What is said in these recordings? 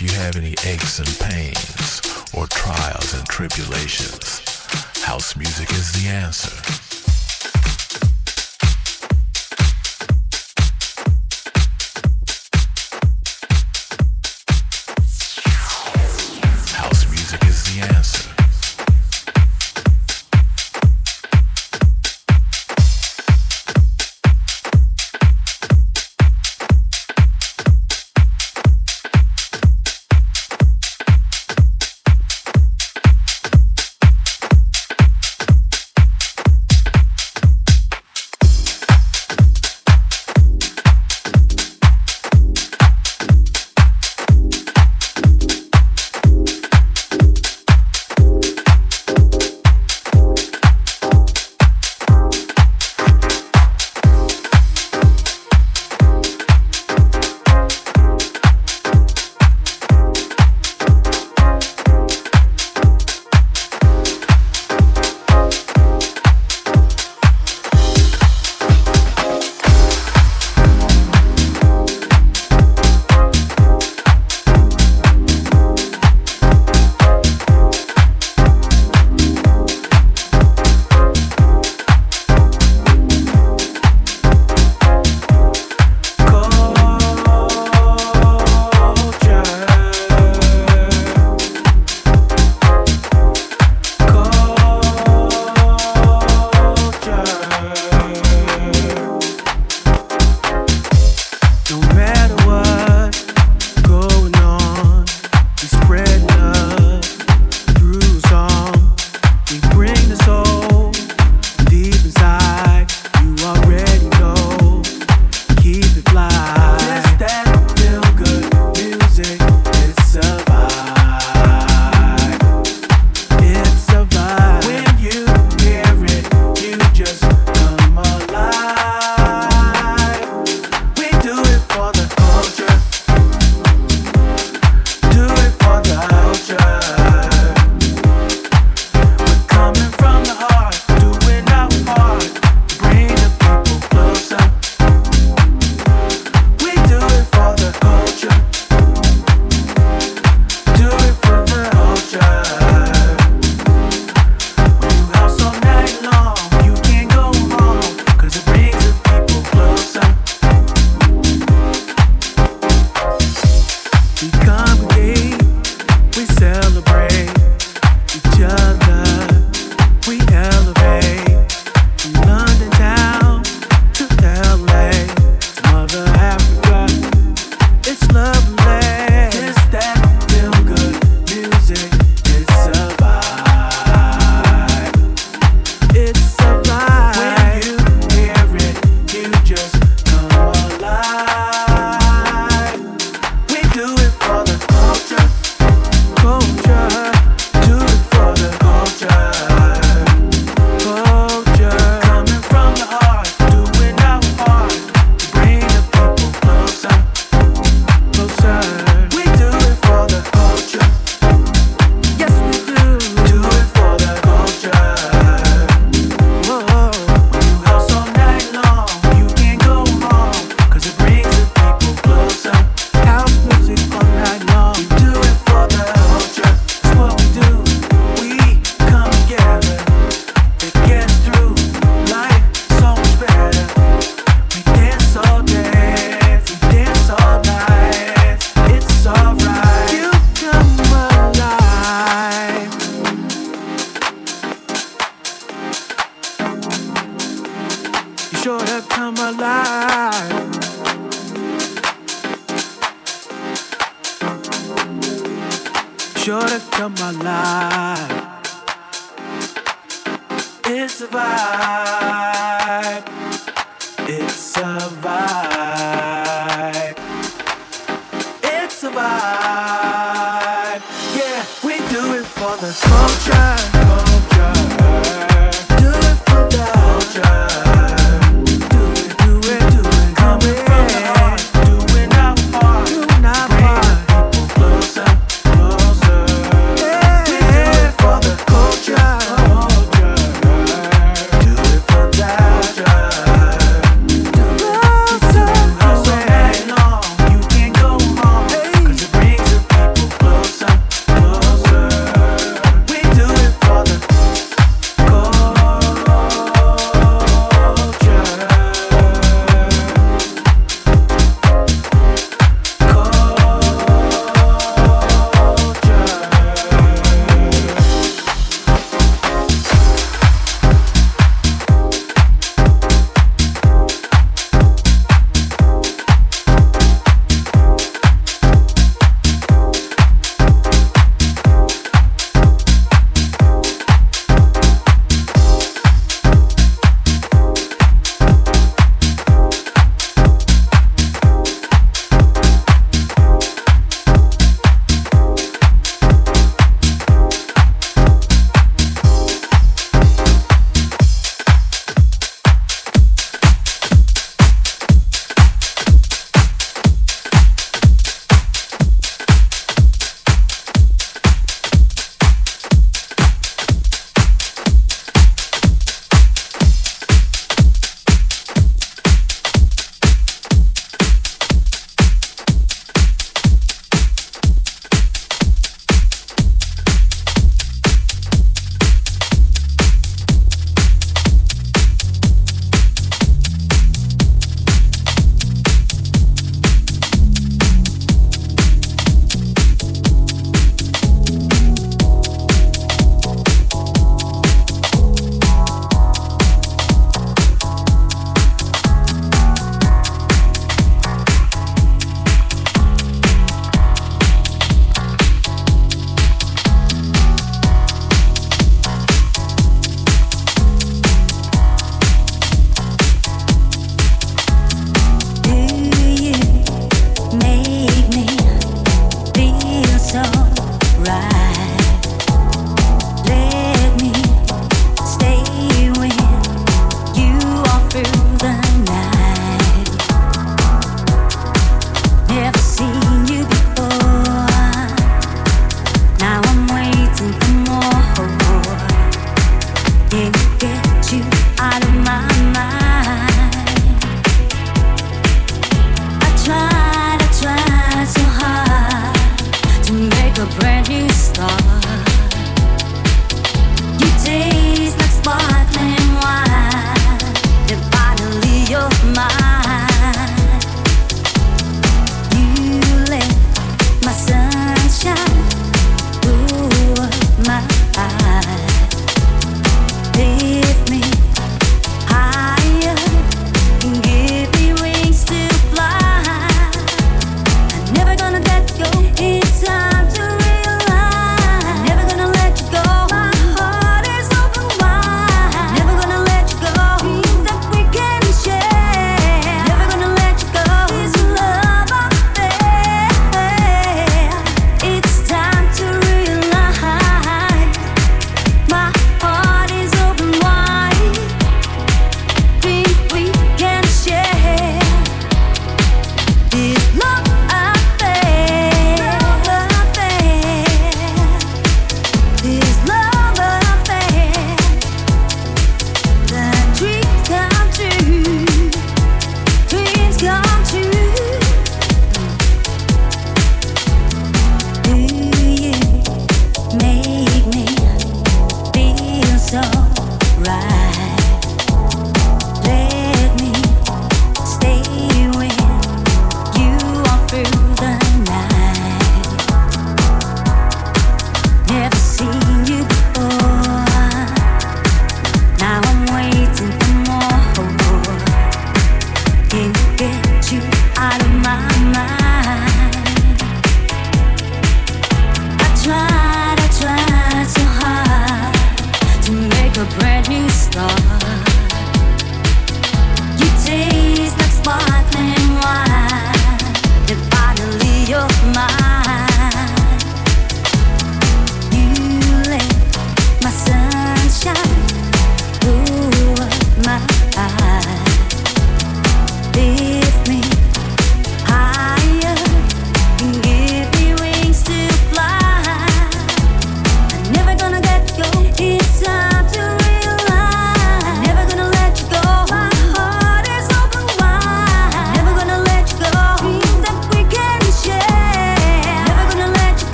If you have any aches and pains or trials and tribulations, house music is the answer.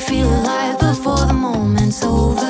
feel alive before the moment's over.